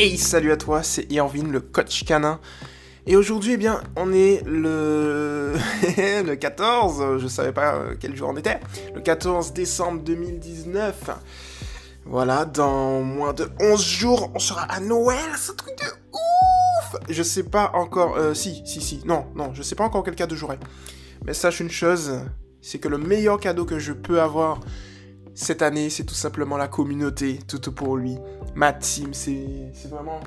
Hey, salut à toi, c'est Irvine, le coach canin. Et aujourd'hui, eh bien, on est le... le 14, je savais pas euh, quel jour on était, le 14 décembre 2019. Voilà, dans moins de 11 jours, on sera à Noël, ce truc de ouf Je sais pas encore... Euh, si, si, si, non, non, je sais pas encore quel cadeau j'aurai. Mais sache une chose, c'est que le meilleur cadeau que je peux avoir cette année, c'est tout simplement la communauté, tout pour lui. Ma team, c'est vraiment...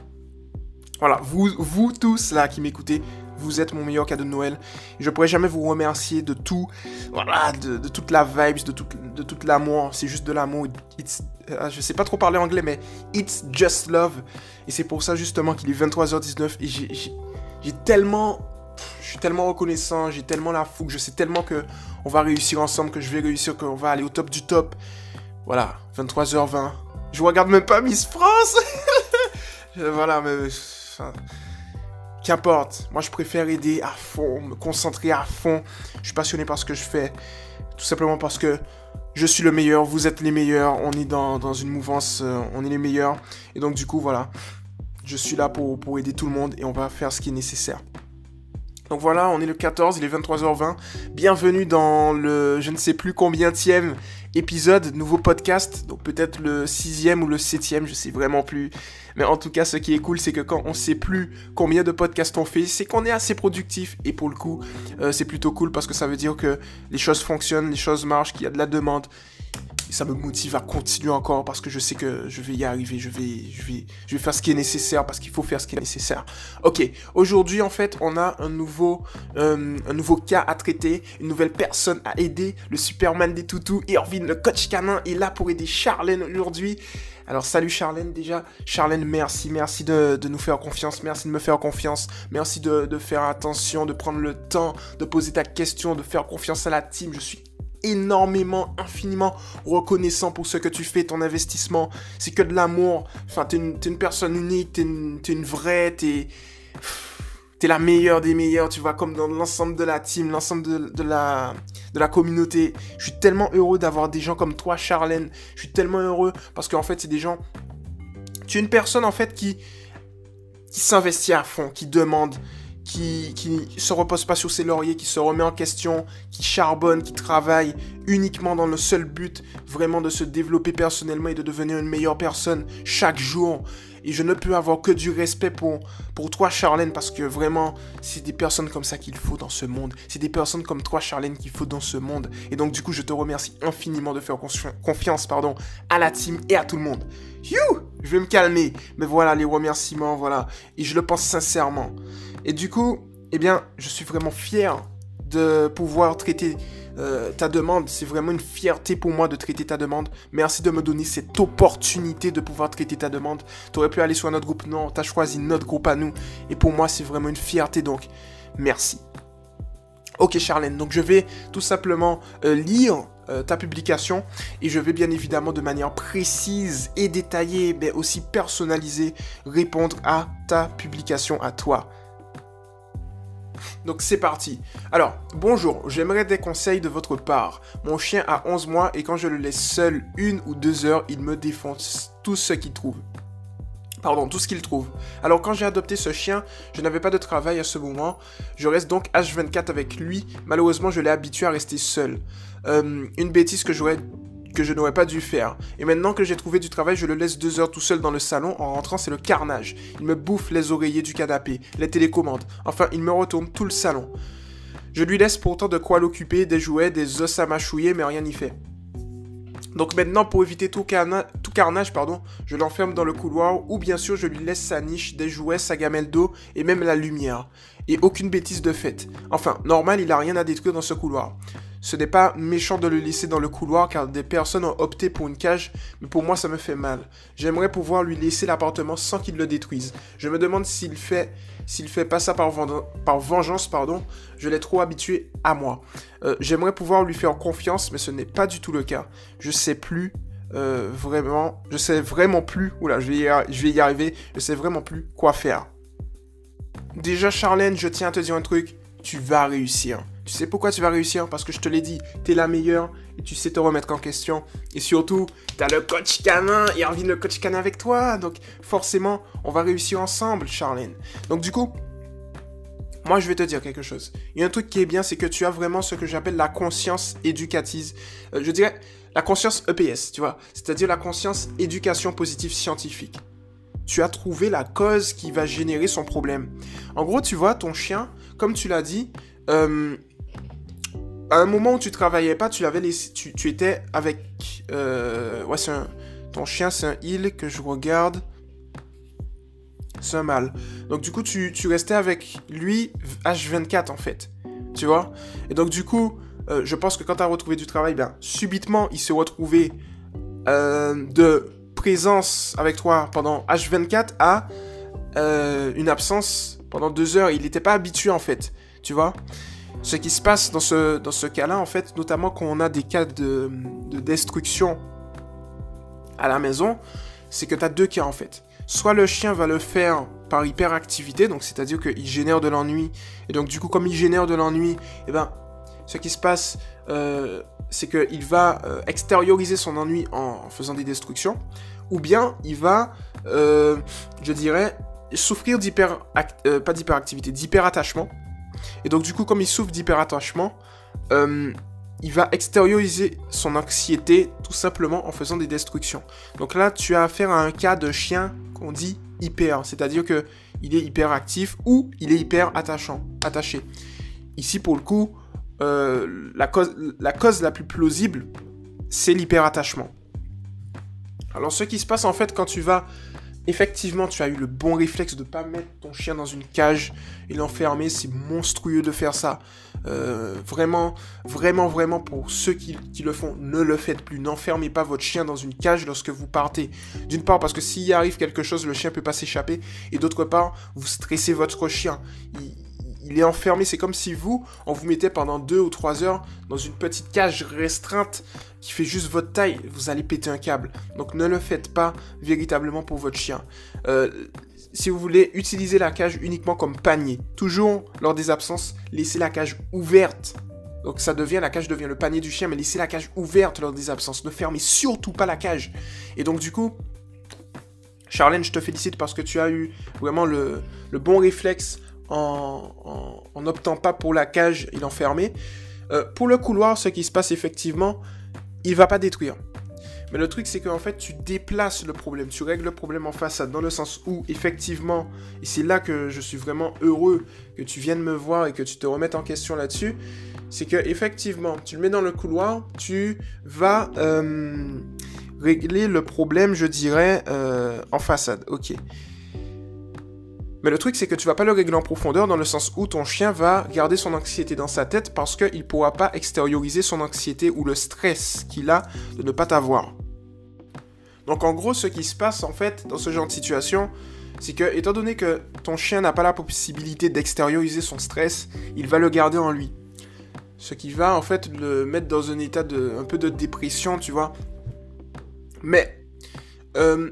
Voilà, vous, vous tous là qui m'écoutez, vous êtes mon meilleur cadeau de Noël. Je pourrais jamais vous remercier de tout, voilà, de, toute la vibes, de tout, toute l'amour. C'est juste de l'amour. It's, euh, je sais pas trop parler anglais, mais it's just love. Et c'est pour ça justement qu'il est 23h19 et j'ai tellement je suis tellement reconnaissant, j'ai tellement la fougue, je sais tellement que on va réussir ensemble, que je vais réussir, qu'on va aller au top du top. Voilà, 23h20. Je regarde même pas Miss France. voilà, mais qu'importe. Moi, je préfère aider à fond, me concentrer à fond. Je suis passionné par ce que je fais, tout simplement parce que je suis le meilleur, vous êtes les meilleurs, on est dans, une mouvance, euh, on est les meilleurs. Et donc, du coup, voilà, je suis là pour, pour aider tout le monde et on va faire ce qui est nécessaire. Donc voilà, on est le 14, il est 23h20. Bienvenue dans le je ne sais plus combienième épisode, nouveau podcast. Donc peut-être le sixième ou le septième, je sais vraiment plus. Mais en tout cas, ce qui est cool, c'est que quand on sait plus combien de podcasts on fait, c'est qu'on est assez productif. Et pour le coup, euh, c'est plutôt cool parce que ça veut dire que les choses fonctionnent, les choses marchent, qu'il y a de la demande ça me motive à continuer encore parce que je sais que je vais y arriver, je vais, faire ce qui est nécessaire parce qu'il faut faire ce qui est nécessaire. Ok, aujourd'hui en fait on a un nouveau, euh, un nouveau cas à traiter, une nouvelle personne à aider, le Superman des toutous, Irvine, le coach canin est là pour aider Charlène aujourd'hui. Alors salut Charlène déjà. Charlène, merci, merci de, nous faire confiance, merci de me faire confiance, merci de, de, faire attention, de prendre le temps, de poser ta question, de faire confiance à la team. Je suis énormément, infiniment reconnaissant pour ce que tu fais, ton investissement. C'est que de l'amour. Enfin, t'es une, personne unique, t'es une, une vraie, t'es es la meilleure des meilleures, tu vois, comme dans l'ensemble de la team, l'ensemble de, la, de la communauté. Je suis tellement heureux d'avoir des gens comme toi, Charlène. Je suis tellement heureux parce qu'en fait, c'est des gens... Tu es une personne, en fait, qui s'investit à fond, qui demande, qui, qui se repose pas sur ses lauriers, qui se remet en question, qui charbonne, qui travaille uniquement dans le seul but vraiment de se développer personnellement et de devenir une meilleure personne chaque jour. Et je ne peux avoir que du respect pour, pour toi, Charlène, parce que vraiment, c'est des personnes comme ça qu'il faut dans ce monde. C'est des personnes comme toi, Charlène, qu'il faut dans ce monde. Et donc, du coup, je te remercie infiniment de faire confiance pardon, à la team et à tout le monde. You Je vais me calmer. Mais voilà, les remerciements, voilà. Et je le pense sincèrement. Et du coup, eh bien, je suis vraiment fier de pouvoir traiter euh, ta demande. C'est vraiment une fierté pour moi de traiter ta demande. Merci de me donner cette opportunité de pouvoir traiter ta demande. Tu aurais pu aller sur notre groupe, non, tu as choisi notre groupe à nous. Et pour moi, c'est vraiment une fierté, donc merci. Ok Charlène, donc je vais tout simplement euh, lire euh, ta publication et je vais bien évidemment de manière précise et détaillée, mais aussi personnalisée, répondre à ta publication à toi. Donc c'est parti. Alors, bonjour, j'aimerais des conseils de votre part. Mon chien a 11 mois et quand je le laisse seul une ou deux heures, il me défonce tout ce qu'il trouve. Pardon, tout ce qu'il trouve. Alors quand j'ai adopté ce chien, je n'avais pas de travail à ce moment. Je reste donc H24 avec lui. Malheureusement, je l'ai habitué à rester seul. Euh, une bêtise que j'aurais que je n'aurais pas dû faire. Et maintenant que j'ai trouvé du travail, je le laisse deux heures tout seul dans le salon. En rentrant, c'est le carnage. Il me bouffe les oreillers du canapé, les télécommandes. Enfin, il me retourne tout le salon. Je lui laisse pourtant de quoi l'occuper, des jouets, des os à mâchouiller, mais rien n'y fait. Donc maintenant, pour éviter tout, carnage, pardon, je l'enferme dans le couloir ou bien sûr je lui laisse sa niche, des jouets, sa gamelle d'eau et même la lumière. Et aucune bêtise de fait. Enfin, normal, il a rien à détruire dans ce couloir. Ce n'est pas méchant de le laisser dans le couloir car des personnes ont opté pour une cage, mais pour moi ça me fait mal. J'aimerais pouvoir lui laisser l'appartement sans qu'il le détruise. Je me demande s'il fait s'il fait pas ça par, vengeance, pardon, je l'ai trop habitué à moi. Euh, j'aimerais pouvoir lui faire confiance, mais ce n'est pas du tout le cas. Je sais plus euh, vraiment, je sais vraiment plus, oula, je vais, y, je vais arriver, je sais vraiment plus quoi faire. Déjà, Charlène, je tiens à te dire un truc, tu vas réussir. Tu sais pourquoi tu vas réussir? Parce que je te l'ai dit, tu es la meilleure et tu sais te remettre en question. Et surtout, tu as le coach canin et envie le coach canin avec toi. Donc forcément, on va réussir ensemble, Charlène. Donc du coup, moi je vais te dire quelque chose. Il y a un truc qui est bien, c'est que tu as vraiment ce que j'appelle la conscience éducative. Euh, je dirais la conscience EPS, tu vois. C'est-à-dire la conscience éducation positive scientifique. Tu as trouvé la cause qui va générer son problème. En gros, tu vois, ton chien, comme tu l'as dit, euh, à un moment où tu travaillais pas, tu l'avais laissé, tu, étais avec, euh, ouais, c'est un, ton chien, c'est un il que je regarde. C'est un mâle. Donc du coup, tu, restais avec lui H24 en fait. Tu vois? Et donc du coup, euh, je pense que quand tu as retrouvé du travail, bien, subitement, il s'est retrouvé euh, de présence avec toi pendant H24 à une absence pendant deux heures. Il n'était pas habitué en fait. Tu vois? Ce qui se passe dans ce, dans ce cas-là, en fait, notamment quand on a des cas de, destruction à la maison, c'est que tu as deux cas en fait. Soit le chien va le faire par hyperactivité, donc c'est-à-dire qu'il génère de l'ennui, et donc du coup comme il génère de l'ennui, eh ben, ce qui se passe, euh, c'est qu'il va euh, extérioriser son ennui en, faisant des destructions, ou bien il va, euh, je dirais, souffrir d'hyper... pas d'hyperactivité, d'hyperattachement, et donc du coup, comme il souffre d'hyperattachement, euh, il va extérioriser son anxiété tout simplement en faisant des destructions. Donc là, tu as affaire à un cas de chien qu'on dit hyper, c'est-à-dire que il est hyperactif ou il est hyper attaché. Ici, pour le coup, euh, la cause la plus plausible, c'est l'hyperattachement. Alors, ce qui se passe en fait quand tu vas Effectivement, tu as eu le bon réflexe de pas mettre ton chien dans une cage et l'enfermer. C'est monstrueux de faire ça. Euh, vraiment, vraiment, vraiment, pour ceux qui, le font, ne le faites plus. N'enfermez pas votre chien dans une cage lorsque vous partez. D'une part, parce que s'il arrive quelque chose, le chien peut pas s'échapper. Et d'autre part, vous stressez votre chien. Il est enfermé. C'est comme si vous, on vous mettait pendant deux ou trois heures dans une petite cage restreinte qui fait juste votre taille. Vous allez péter un câble. Donc ne le faites pas véritablement pour votre chien. Euh, si vous voulez utiliser la cage uniquement comme panier, toujours lors des absences, laissez la cage ouverte. Donc ça devient, la cage devient le panier du chien, mais laissez la cage ouverte lors des absences. Ne fermez surtout pas la cage. Et donc du coup, Charlène, je te félicite parce que tu as eu vraiment le, le bon réflexe en, n'optant pas pour la cage et l'enfermer. Euh, pour le couloir, ce qui se passe effectivement, il va pas détruire. Mais le truc, c'est qu'en fait, tu déplaces le problème, tu règles le problème en façade, dans le sens où, effectivement, et c'est là que je suis vraiment heureux que tu viennes me voir et que tu te remettes en question là-dessus, c'est que, effectivement, tu le mets dans le couloir, tu vas euh, régler le problème, je dirais, euh, en façade. Ok. Mais le truc, c'est que tu vas pas le régler en profondeur dans le sens où ton chien va garder son anxiété dans sa tête parce qu'il pourra pas extérioriser son anxiété ou le stress qu'il a de ne pas t'avoir. Donc en gros, ce qui se passe en fait dans ce genre de situation, c'est que étant donné que ton chien n'a pas la possibilité d'extérioriser son stress, il va le garder en lui. Ce qui va en fait le mettre dans un état de un peu de dépression, tu vois. Mais euh,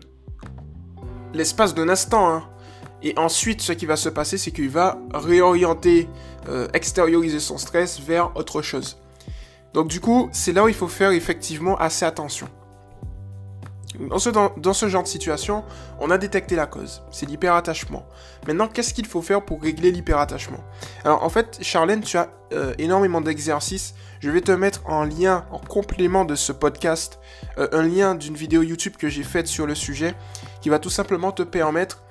l'espace d'un instant, hein, et ensuite, ce qui va se passer, c'est qu'il va réorienter, euh, extérioriser son stress vers autre chose. Donc du coup, c'est là où il faut faire effectivement assez attention. Dans ce, dans, ce, genre de situation, on a détecté la cause, c'est l'hyperattachement. Maintenant, qu'est-ce qu'il faut faire pour régler l'hyperattachement? Alors en fait, Charlène, tu as euh, énormément d'exercices. Je vais te mettre en lien, en complément de ce podcast, euh, un lien d'une vidéo YouTube que j'ai faite sur le sujet, qui va tout simplement te permettre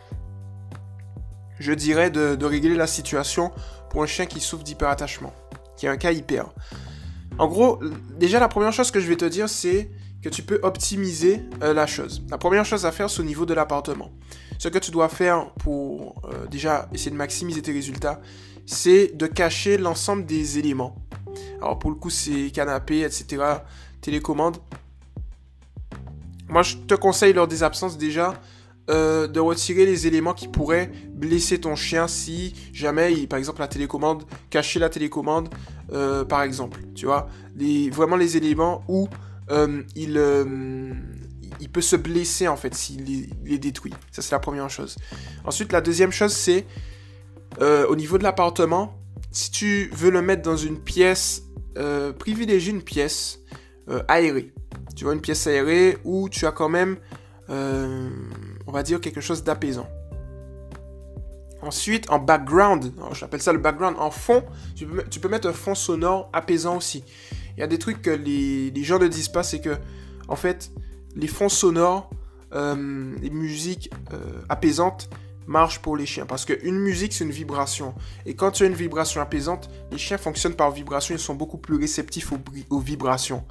je dirais, de, régler la situation pour un chien qui souffre d'hyperattachement, qui est un cas hyper. En gros, déjà la première chose que je vais te dire, c'est que tu peux optimiser euh, la chose. La première chose à faire, c'est au niveau de l'appartement. Ce que tu dois faire pour euh, déjà essayer de maximiser tes résultats, c'est de cacher l'ensemble des éléments. Alors pour le coup, c'est canapé, etc., télécommande. Moi, je te conseille lors des absences déjà euh, de retirer les éléments qui pourraient blesser ton chien si jamais, par exemple, la télécommande, cacher la télécommande, euh, par exemple, tu vois, les, vraiment les éléments où euh, il, il peut se blesser en fait s'il les, détruit. Ça c'est la première chose. Ensuite, la deuxième chose c'est au niveau de l'appartement, si tu veux le mettre dans une pièce, privilégie une pièce aérée. Tu vois, une pièce aérée où tu as quand même, on va dire, quelque chose d'apaisant. Ensuite, en background, j'appelle ça le background, en fond, tu peux, mettre un fond sonore apaisant aussi. Il y a des trucs que les, gens ne disent pas, c'est que, en fait, les fonds sonores, les musiques apaisantes, marche pour les chiens. Parce qu'une musique, c'est une vibration. Et quand tu as une vibration apaisante, les chiens fonctionnent par vibration. Ils sont beaucoup plus réceptifs aux, aux vibrations.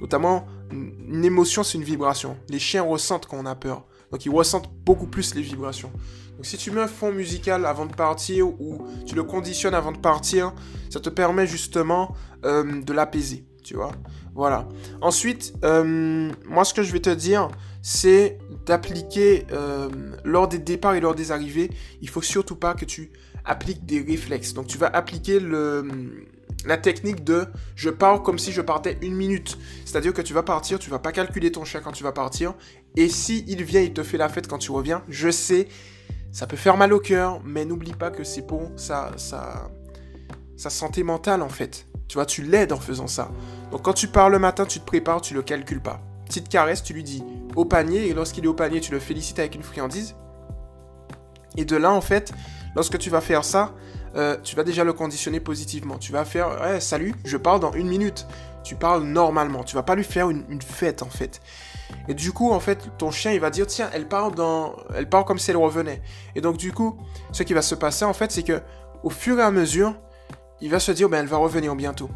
Notamment, une émotion, c'est une vibration. Les chiens ressentent quand on a peur. Donc, ils ressentent beaucoup plus les vibrations. Donc, si tu mets un fond musical avant de partir ou tu le conditionnes avant de partir, ça te permet justement euh, de l'apaiser. Tu vois Voilà. Ensuite, euh, moi, ce que je vais te dire, c'est d'appliquer euh, lors des départs et lors des arrivées, il faut surtout pas que tu appliques des réflexes. Donc tu vas appliquer le, la technique de je pars comme si je partais une minute. C'est-à-dire que tu vas partir, tu vas pas calculer ton chien quand tu vas partir. Et si il vient, il te fait la fête quand tu reviens, je sais, ça peut faire mal au cœur, mais n'oublie pas que c'est pour sa, sa, sa santé mentale en fait. Tu vois, tu l'aides en faisant ça. Donc quand tu pars le matin, tu te prépares, tu le calcules pas petite caresse, tu lui dis au panier, et lorsqu'il est au panier, tu le félicites avec une friandise. Et de là, en fait, lorsque tu vas faire ça, euh, tu vas déjà le conditionner positivement. Tu vas faire, ouais, salut, je parle dans une minute. Tu parles normalement. Tu vas pas lui faire une, fête, en fait. Et du coup, en fait, ton chien, il va dire, tiens, elle parle dans, elle parle comme si elle revenait. Et donc, du coup, ce qui va se passer, en fait, c'est que, au fur et à mesure, il va se dire, ben, elle va revenir bientôt.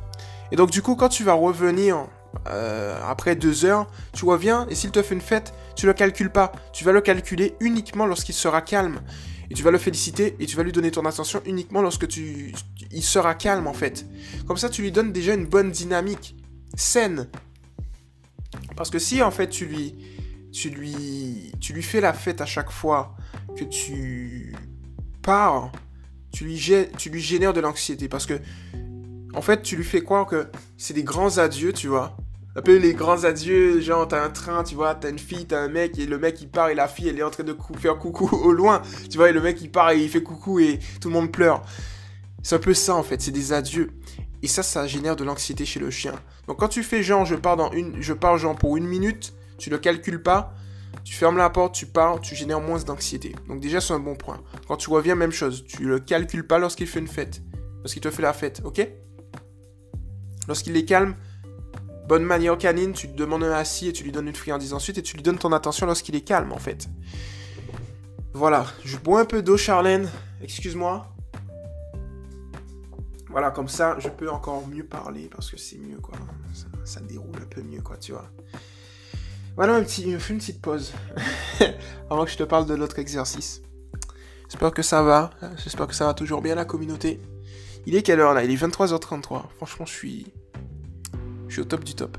Et donc, du coup, quand tu vas revenir euh, après deux heures, tu reviens et s'il te fait une fête, tu le calcules pas. Tu vas le calculer uniquement lorsqu'il sera calme. Et tu vas le féliciter et tu vas lui donner ton attention uniquement lorsque tu, il sera calme en fait. Comme ça, tu lui donnes déjà une bonne dynamique saine. Parce que si en fait tu lui, tu lui, fais la fête à chaque fois que tu pars, tu lui, tu lui génères de l'anxiété. Parce que en fait, tu lui fais croire que c'est des grands adieux, tu vois. Un peu les grands adieux, genre t'as un train, tu vois, t'as une fille, t'as un mec, et le mec il part et la fille elle est en train de faire coucou au loin, tu vois, et le mec il part et il fait coucou et tout le monde pleure. C'est un peu ça en fait, c'est des adieux. Et ça, ça génère de l'anxiété chez le chien. Donc quand tu fais genre, je pars dans une, je pars genre pour une minute, tu le calcules pas, tu fermes la porte, tu pars, tu génères moins d'anxiété. Donc déjà c'est un bon point. Quand tu reviens, même chose, tu le calcules pas lorsqu'il fait une fête, parce qu'il te fait la fête, ok? Lorsqu'il est calme, bonne manière canine, tu te demandes un assis et tu lui donnes une friandise ensuite et tu lui donnes ton attention lorsqu'il est calme en fait. Voilà, je bois un peu d'eau Charlène, excuse-moi. Voilà, comme ça, je peux encore mieux parler parce que c'est mieux quoi. Ça, déroule un peu mieux quoi, tu vois. Voilà, un petit, une petite pause avant que je te parle de l'autre exercice. J'espère que ça va. J'espère que ça va toujours bien la communauté. Il est quelle heure là? Il est 23h33. Franchement, je suis. Je suis au top du top.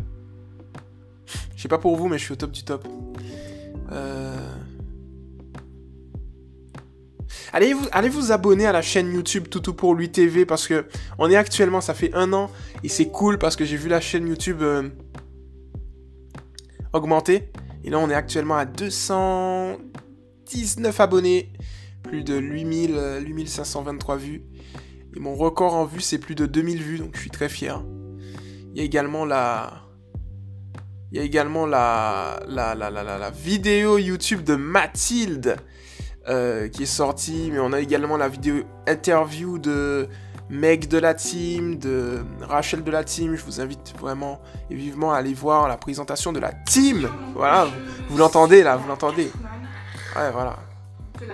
Je sais pas pour vous, mais je suis au top du top. Euh... Allez vous, allez vous abonner à la chaîne YouTube Toutou pour lui TV parce que on est actuellement, ça fait un an et c'est cool parce que j'ai vu la chaîne YouTube euh, augmenter. Et là, on est actuellement à 219 abonnés, plus de 8000, 8523 euh, vues. Et mon record en vue, c'est plus de 2000 vues, donc je suis très fier. Il y a également la... Il y a également la, la, la, la, la vidéo YouTube de Mathilde euh, qui est sortie, mais on a également la vidéo interview de Meg de la team, de Rachel de la team. Je vous invite vraiment et vivement à aller voir la présentation de la team. Voilà, vous, l'entendez là, vous l'entendez. Ouais, voilà. De la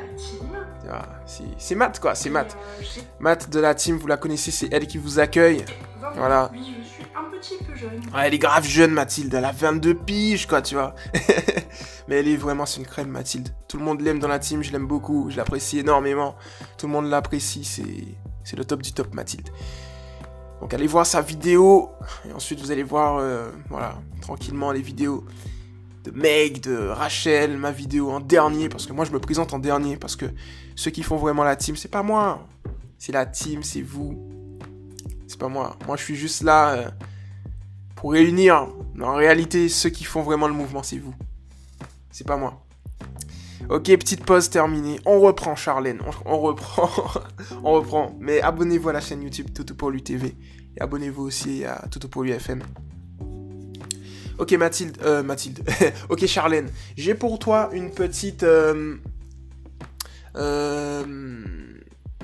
team. C'est Matt, quoi, c'est Matt. Euh, Matt de la team, vous la connaissez, c'est elle qui vous accueille. Voilà. Elle est grave jeune, Mathilde. Elle a 22 piges, quoi, tu vois. Mais elle est vraiment, c'est une crème, Mathilde. Tout le monde l'aime dans la team, je l'aime beaucoup, je l'apprécie énormément. Tout le monde l'apprécie, c'est le top du top, Mathilde. Donc allez voir sa vidéo, et ensuite vous allez voir, euh, voilà, tranquillement les vidéos de Meg, de Rachel, ma vidéo en dernier, parce que moi je me présente en dernier, parce que ceux qui font vraiment la team, c'est pas moi. C'est la team, c'est vous. C'est pas moi. Moi je suis juste là euh, pour réunir. En réalité, ceux qui font vraiment le mouvement, c'est vous. C'est pas moi. Ok, petite pause terminée. On reprend, Charlène. On, reprend. on reprend. Mais abonnez-vous à la chaîne YouTube Toto pour lui TV. Et abonnez-vous aussi à Toto pour lui FM. Ok, Mathilde. Euh, Mathilde. ok, Charlène. J'ai pour toi une petite. Euh, euh,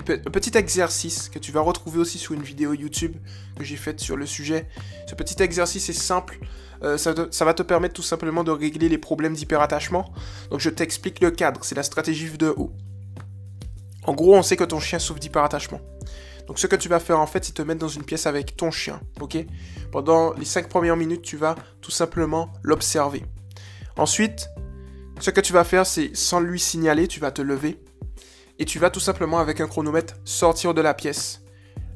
petit exercice que tu vas retrouver aussi sur une vidéo YouTube que j'ai faite sur le sujet. Ce petit exercice est simple. Euh, ça, va te permettre tout simplement de régler les problèmes d'hyperattachement. Donc je t'explique le cadre, c'est la stratégie de haut. En gros, on sait que ton chien souffre d'hyperattachement. Donc ce que tu vas faire en fait, c'est te mettre dans une pièce avec ton chien, ok? Pendant les 5 premières minutes, tu vas tout simplement l'observer. Ensuite, ce que tu vas faire, c'est sans lui signaler, tu vas te lever et tu vas tout simplement avec un chronomètre sortir de la pièce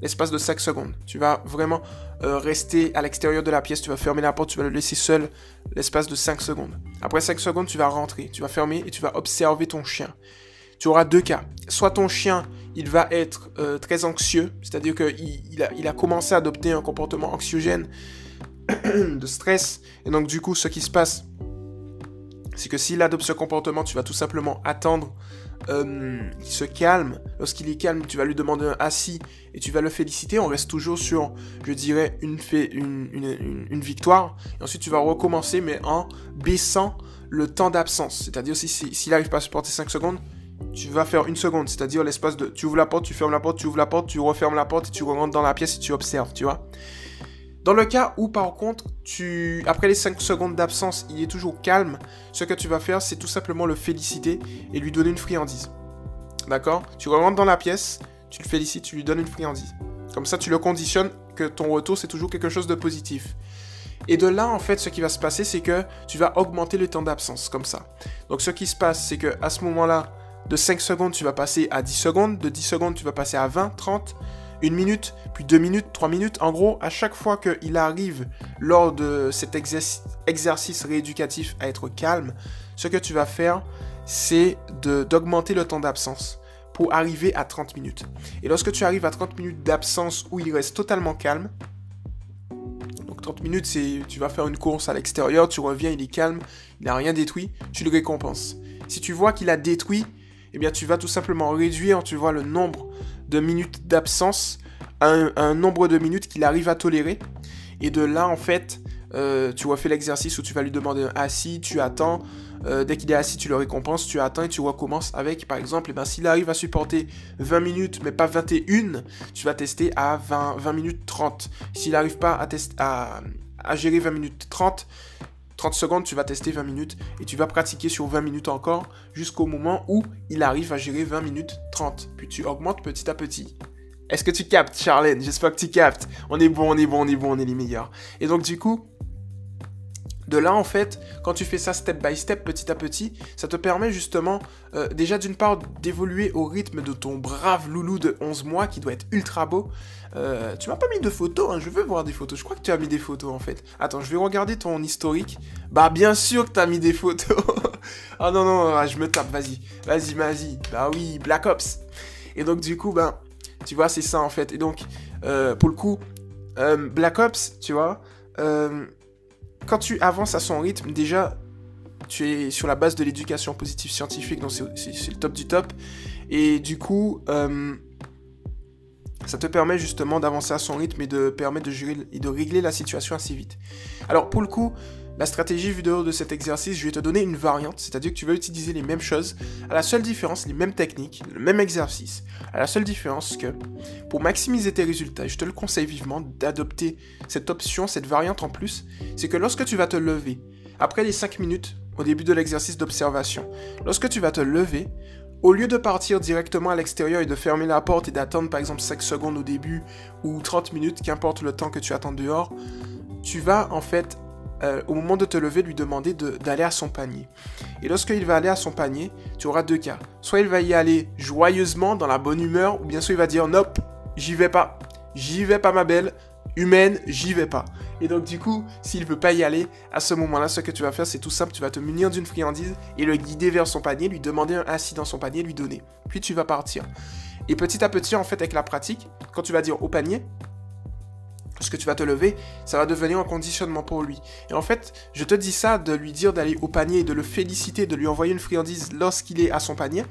l'espace de 5 secondes. Tu vas vraiment euh, rester à l'extérieur de la pièce, tu vas fermer la porte, tu vas le laisser seul l'espace de 5 secondes. Après 5 secondes, tu vas rentrer, tu vas fermer et tu vas observer ton chien. Tu auras deux cas. Soit ton chien, il va être euh, très anxieux, c'est-à-dire qu'il il a, a commencé à adopter un comportement anxiogène de stress. Et donc du coup, ce qui se passe, c'est que s'il adopte ce comportement, tu vas tout simplement attendre euh, qu'il se calme. Lorsqu'il est calme, tu vas lui demander un assis et tu vas le féliciter. On reste toujours sur, je dirais, une, victoire. Et ensuite, tu vas recommencer, mais en baissant le temps d'absence. C'est-à-dire, s'il si, s'il n'arrive pas à supporter 5 secondes, tu vas faire une seconde. C'est-à-dire, l'espace de. Tu ouvres la porte, tu fermes la porte, tu ouvres la porte, tu refermes la porte et tu rentres dans la pièce et tu observes, tu vois. Dans le cas où par contre, tu, après les 5 secondes d'absence, il est toujours calme, ce que tu vas faire, c'est tout simplement le féliciter et lui donner une friandise. D'accord? Tu rentres dans la pièce, tu le félicites, tu lui donnes une friandise. Comme ça, tu le conditionnes que ton retour, c'est toujours quelque chose de positif. Et de là, en fait, ce qui va se passer, c'est que tu vas augmenter le temps d'absence, comme ça. Donc, ce qui se passe, c'est que à ce moment-là, de 5 secondes, tu vas passer à 10 secondes, de 10 secondes, tu vas passer à 20, 30, une minute, puis deux minutes, trois minutes. En gros, à chaque fois qu'il arrive lors de cet exercice rééducatif à être calme, ce que tu vas faire, c'est d'augmenter le temps d'absence pour arriver à 30 minutes. Et lorsque tu arrives à 30 minutes d'absence où il reste totalement calme, donc 30 minutes, c'est tu vas faire une course à l'extérieur, tu reviens, il est calme, il n'a rien détruit, tu le récompenses. Si tu vois qu'il a détruit, eh bien tu vas tout simplement réduire, tu vois, le nombre de minutes d'absence un, nombre de minutes qu'il arrive à tolérer. Et de là, en fait, euh, tu refais l'exercice où tu vas lui demander un assis, tu attends. Euh, dès qu'il est assis, tu le récompenses, tu attends et tu recommences avec, par exemple, eh ben, s'il arrive à supporter 20 minutes, mais pas 21, tu vas tester à 20, 20 minutes 30. S'il n'arrive pas à gérer 20 minutes 30, 30 secondes, tu vas tester 20 minutes et tu vas pratiquer sur 20 minutes encore jusqu'au moment où il arrive à gérer 20 minutes 30. Puis tu augmentes petit à petit. Est-ce que tu captes, Charlène? J'espère que tu captes. On est bon, on est bon, on est bon, on est les meilleurs. Et donc du coup, de là, en fait, quand tu fais ça step by step, petit à petit, ça te permet justement, euh, déjà d'une part, d'évoluer au rythme de ton brave loulou de 11 mois qui doit être ultra beau. Euh, tu m'as pas mis de photos, hein, je veux voir des photos. Je crois que tu as mis des photos en fait. Attends, je vais regarder ton historique. Bah, bien sûr que tu as mis des photos. Ah non, non, ah, je me tape, vas-y. Vas-y, vas-y. Bah oui, Black Ops. Et donc, du coup, bah, tu vois, c'est ça en fait. Et donc, euh, pour le coup, Black Ops, tu vois, quand tu avances à son rythme, déjà, tu es sur la base de l'éducation positive scientifique, donc c'est le top du top. Et du coup, euh, ça te permet justement d'avancer à son rythme et de et de régler la situation assez vite. Alors pour le coup, la stratégie vidéo de cet exercice, je vais te donner une variante, c'est-à-dire que tu vas utiliser les mêmes choses, à la seule différence, les mêmes techniques, le même exercice, à la seule différence que pour maximiser tes résultats, je te le conseille vivement d'adopter cette option, cette variante en plus, c'est que lorsque tu vas te lever, après les 5 minutes au début de l'exercice d'observation, lorsque tu vas te lever, au lieu de partir directement à l'extérieur et de fermer la porte et d'attendre par exemple 5 secondes au début ou 30 minutes, qu'importe le temps que tu attends dehors, tu vas en fait euh, au moment de te lever, lui demander d'aller à son panier. Et lorsqu'il va aller à son panier, tu auras deux cas. Soit il va y aller joyeusement, dans la bonne humeur, ou bien soit il va dire Nope, j'y vais pas. J'y vais pas, ma belle. Humaine, j'y vais pas. Et donc, du coup, s'il veut pas y aller, à ce moment-là, ce que tu vas faire, c'est tout simple. Tu vas te munir d'une friandise et le guider vers son panier, lui demander un assis dans son panier, lui donner. Puis tu vas partir. Et petit à petit, en fait, avec la pratique, quand tu vas dire au panier, lorsque tu vas te lever, ça va devenir un conditionnement pour lui. Et en fait, je te dis ça de lui dire d'aller au panier, de le féliciter, de lui envoyer une friandise lorsqu'il est à son panier.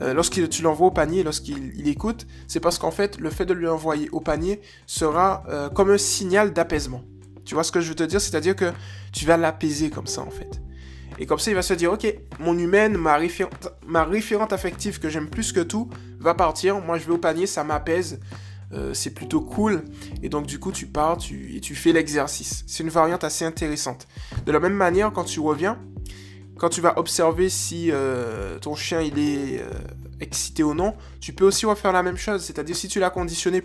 Euh, lorsqu'il tu l'envoies au panier, lorsqu'il écoute, c'est parce qu'en fait, le fait de lui envoyer au panier sera euh, comme un signal d'apaisement. Tu vois ce que je veux te dire? C'est-à-dire que tu vas l'apaiser comme ça, en fait. Et comme ça, il va se dire, ok, mon humaine, ma référente affective que j'aime plus que tout, va partir. Moi, je vais au panier, ça m'apaise. Euh, c'est plutôt cool. Et donc, du coup, tu pars tu, et tu fais l'exercice. C'est une variante assez intéressante. De la même manière, quand tu reviens, quand tu vas observer si euh, ton chien il est euh, excité ou non, tu peux aussi refaire la même chose. C'est-à-dire, si tu l'as conditionné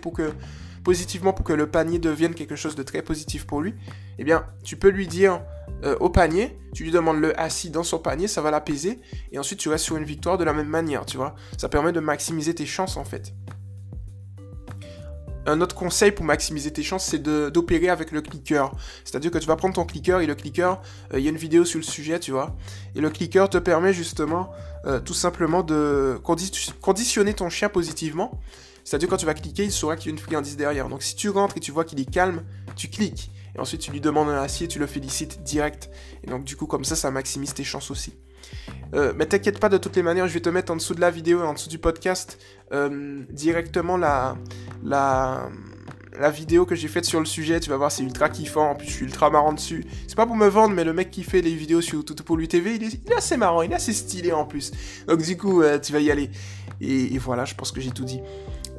positivement pour que le panier devienne quelque chose de très positif pour lui, eh bien, tu peux lui dire au panier, tu lui demandes le assis dans son panier, ça va l'apaiser, et ensuite tu restes sur une victoire de la même manière, tu vois. Ça permet de maximiser tes chances en fait. Un autre conseil pour maximiser tes chances, c'est d'opérer avec le clicker. C'est-à-dire que tu vas prendre ton clicker et le clicker, euh, il y a une vidéo sur le sujet, tu vois. Et le clicker te permet justement euh, tout simplement de conditionner ton chien positivement. C'est-à-dire quand tu vas cliquer, il saura qu'il y a une friandise derrière. Donc si tu rentres et tu vois qu'il est calme, tu cliques. Et ensuite tu lui demandes un acier, tu le félicites direct. Et donc du coup comme ça, ça maximise tes chances aussi. Euh, mais t'inquiète pas, de toutes les manières, je vais te mettre en dessous de la vidéo, en dessous du podcast, euh, directement la, la, la vidéo que j'ai faite sur le sujet. Tu vas voir, c'est ultra kiffant. En plus, je suis ultra marrant dessus. C'est pas pour me vendre, mais le mec qui fait les vidéos sur Tout pour lui TV, il est, assez marrant, il est assez stylé en plus. Donc, du coup, euh, tu vas y aller. et voilà, je pense que j'ai tout dit.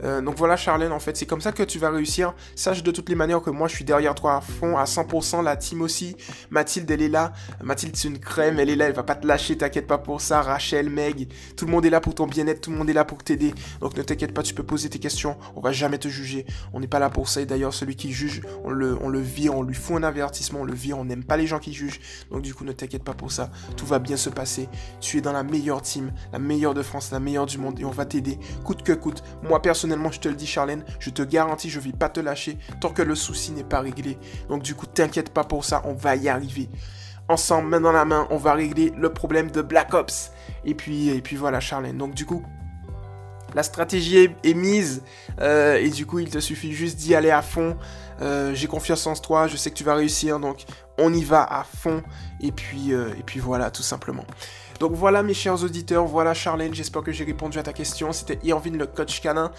Euh, donc voilà Charlène, en fait, c'est comme ça que tu vas réussir. Sache de toutes les manières que moi je suis derrière toi à fond, à 100%. La team aussi. Mathilde, elle est là. Mathilde, c'est une crème, elle est là, elle va pas te lâcher, t'inquiète pas pour ça. Rachel, Meg, tout le monde est là pour ton bien-être, tout le monde est là pour t'aider. Donc ne t'inquiète pas, tu peux poser tes questions. On va jamais te juger. On n'est pas là pour ça. Et d'ailleurs, celui qui juge, on le, on le vire, on lui fout un avertissement, on le vire, on n'aime pas les gens qui jugent. Donc du coup, ne t'inquiète pas pour ça. Tout va bien se passer. Tu es dans la meilleure team, la meilleure de France, la meilleure du monde et on va t'aider coûte que coûte. Moi personnellement, je te le dis Charlène, je te garantis, je vais pas te lâcher tant que le souci n'est pas réglé. Donc du coup, t'inquiète pas pour ça, on va y arriver. Ensemble, main dans la main, on va régler le problème de Black Ops. Et puis, et puis voilà Charlène. Donc du coup, la stratégie est, mise euh, et du coup il te suffit juste d'y aller à fond. Euh, j'ai confiance en toi, je sais que tu vas réussir, donc on y va à fond et puis, euh, et puis voilà tout simplement. Donc voilà mes chers auditeurs, voilà Charlène, j'espère que j'ai répondu à ta question. C'était Irvin le coach canin.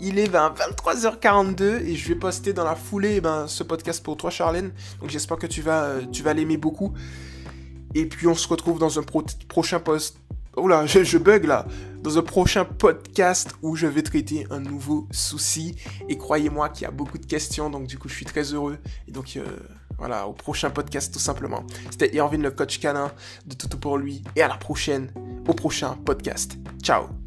Il est 23h42 et je vais poster dans la foulée ben, ce podcast pour toi Charlène. Donc j'espère que tu vas, euh, tu vas l'aimer beaucoup. Et puis on se retrouve dans un prochain post. Oula, je, je bug là. Dans un prochain podcast où je vais traiter un nouveau souci. Et croyez-moi qu'il y a beaucoup de questions, donc du coup je suis très heureux. Et donc... Euh, voilà, au prochain podcast tout simplement. C'était Irvin le coach canin de Tout pour lui et à la prochaine, au prochain podcast. Ciao